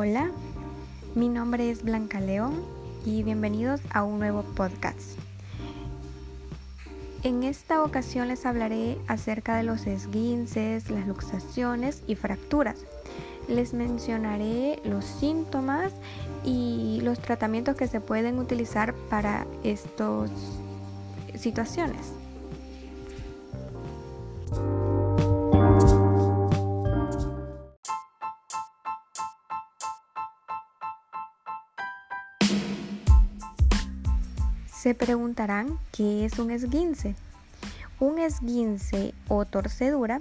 Hola, mi nombre es Blanca León y bienvenidos a un nuevo podcast. En esta ocasión les hablaré acerca de los esguinces, las luxaciones y fracturas. Les mencionaré los síntomas y los tratamientos que se pueden utilizar para estas situaciones. Se preguntarán qué es un esguince. Un esguince o torcedura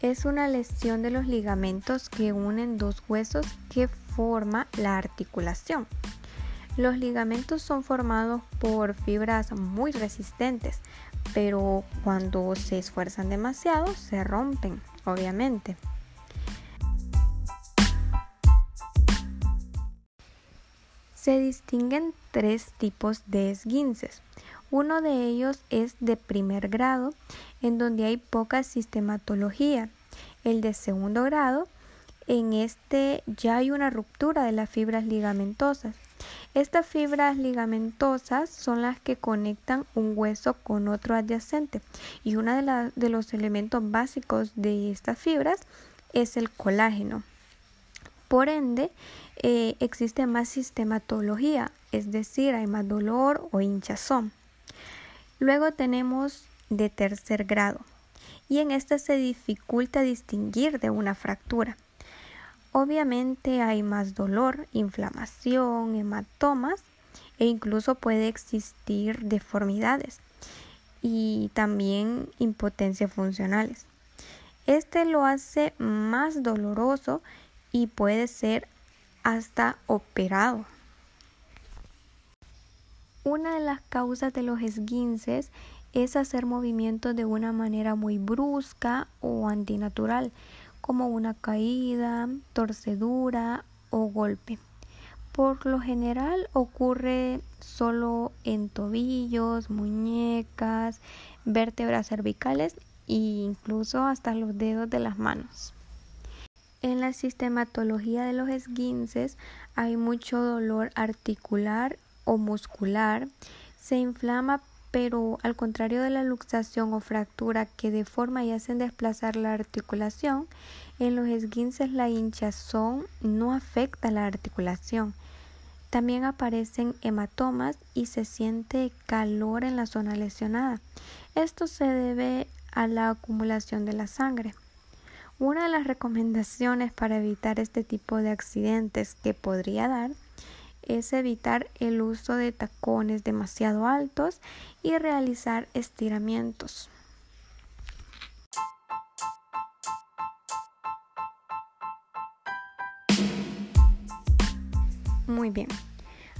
es una lesión de los ligamentos que unen dos huesos que forma la articulación. Los ligamentos son formados por fibras muy resistentes, pero cuando se esfuerzan demasiado se rompen, obviamente. Se distinguen tres tipos de esguinces. Uno de ellos es de primer grado, en donde hay poca sistematología. El de segundo grado, en este ya hay una ruptura de las fibras ligamentosas. Estas fibras ligamentosas son las que conectan un hueso con otro adyacente y uno de, de los elementos básicos de estas fibras es el colágeno. Por ende, eh, existe más sistematología, es decir, hay más dolor o hinchazón. Luego tenemos de tercer grado y en esta se dificulta distinguir de una fractura. Obviamente hay más dolor, inflamación, hematomas e incluso puede existir deformidades y también impotencia funcionales. Este lo hace más doloroso y puede ser hasta operado. Una de las causas de los esguinces es hacer movimientos de una manera muy brusca o antinatural, como una caída, torcedura o golpe. Por lo general ocurre solo en tobillos, muñecas, vértebras cervicales e incluso hasta los dedos de las manos. En la sistematología de los esguinces hay mucho dolor articular o muscular, se inflama pero al contrario de la luxación o fractura que deforma y hacen desplazar la articulación, en los esguinces la hinchazón no afecta la articulación. También aparecen hematomas y se siente calor en la zona lesionada. Esto se debe a la acumulación de la sangre. Una de las recomendaciones para evitar este tipo de accidentes que podría dar es evitar el uso de tacones demasiado altos y realizar estiramientos. Muy bien.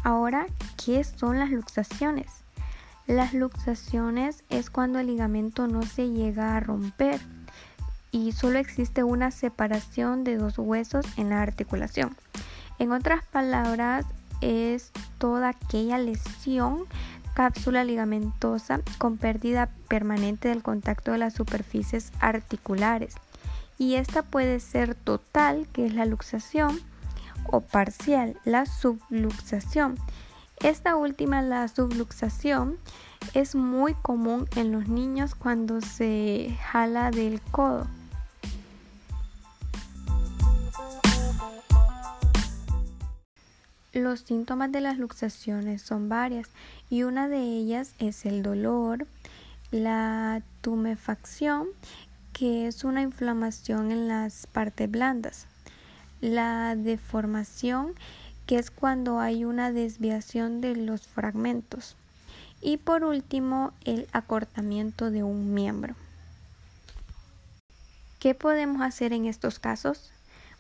Ahora, ¿qué son las luxaciones? Las luxaciones es cuando el ligamento no se llega a romper y solo existe una separación de dos huesos en la articulación. En otras palabras, es toda aquella lesión cápsula ligamentosa con pérdida permanente del contacto de las superficies articulares. Y esta puede ser total, que es la luxación, o parcial, la subluxación. Esta última, la subluxación, es muy común en los niños cuando se jala del codo. Los síntomas de las luxaciones son varias y una de ellas es el dolor, la tumefacción, que es una inflamación en las partes blandas, la deformación, que es cuando hay una desviación de los fragmentos, y por último el acortamiento de un miembro. ¿Qué podemos hacer en estos casos?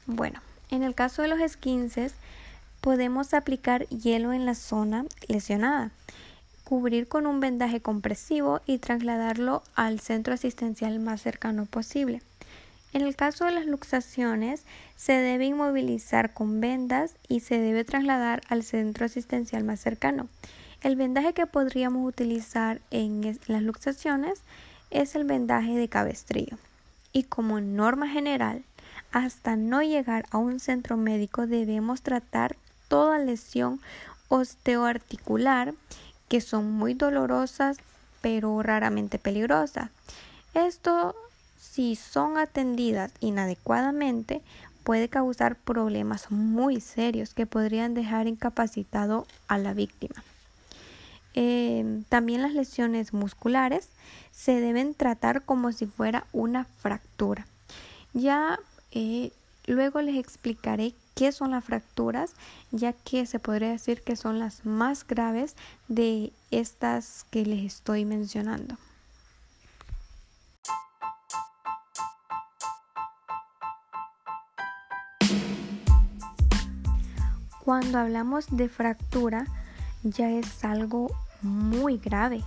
Bueno, en el caso de los esquinces, Podemos aplicar hielo en la zona lesionada, cubrir con un vendaje compresivo y trasladarlo al centro asistencial más cercano posible. En el caso de las luxaciones, se debe inmovilizar con vendas y se debe trasladar al centro asistencial más cercano. El vendaje que podríamos utilizar en las luxaciones es el vendaje de cabestrillo. Y como norma general, hasta no llegar a un centro médico debemos tratar toda lesión osteoarticular que son muy dolorosas pero raramente peligrosas. Esto si son atendidas inadecuadamente puede causar problemas muy serios que podrían dejar incapacitado a la víctima. Em, también las lesiones musculares se deben tratar como si fuera una fractura. Ya eh, luego les explicaré qué son las fracturas, ya que se podría decir que son las más graves de estas que les estoy mencionando. Cuando hablamos de fractura, ya es algo muy grave,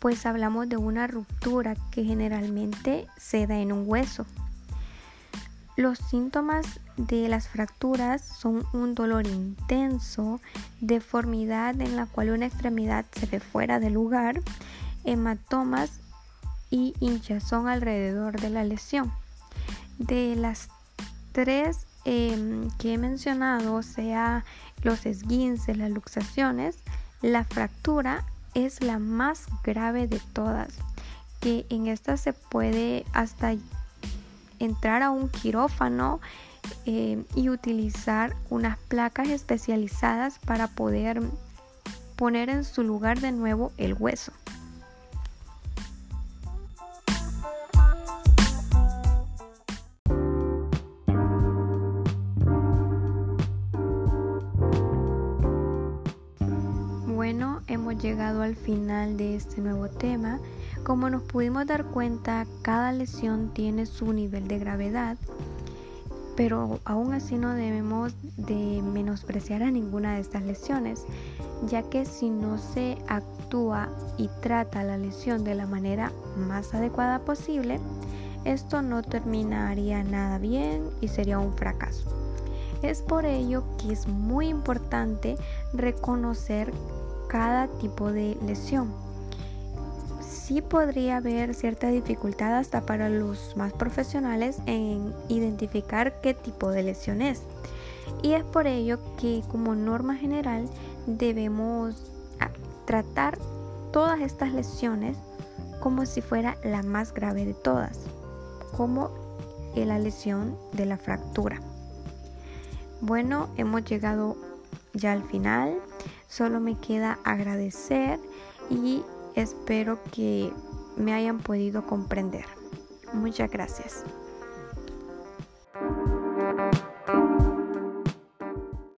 pues hablamos de una ruptura que generalmente se da en un hueso. Los síntomas de las fracturas son un dolor intenso, deformidad en la cual una extremidad se ve fuera del lugar, hematomas y hinchazón alrededor de la lesión. De las tres em, que he mencionado, sea los esguinces, las luxaciones, la fractura es la más grave de todas, que en esta se puede hasta entrar a un quirófano eh, y utilizar unas placas especializadas para poder poner en su lugar de nuevo el hueso. Bueno, hemos llegado al final de este nuevo tema. Como nos pudimos dar cuenta, cada lesión tiene su nivel de gravedad, pero aún así no debemos de menospreciar a ninguna de estas lesiones, ya que si no se actúa y trata la lesión de la manera más adecuada posible, esto no terminaría nada bien y sería un fracaso. Es por ello que es muy importante reconocer cada tipo de lesión sí podría haber cierta dificultad hasta para los más profesionales en identificar qué tipo de lesión es. Y es por ello que como norma general debemos ah, tratar todas estas lesiones como si fuera la más grave de todas, como la lesión de la fractura. Bueno, hemos llegado ya al final. Solo me queda agradecer y Espero que me hayan podido comprender. Muchas gracias.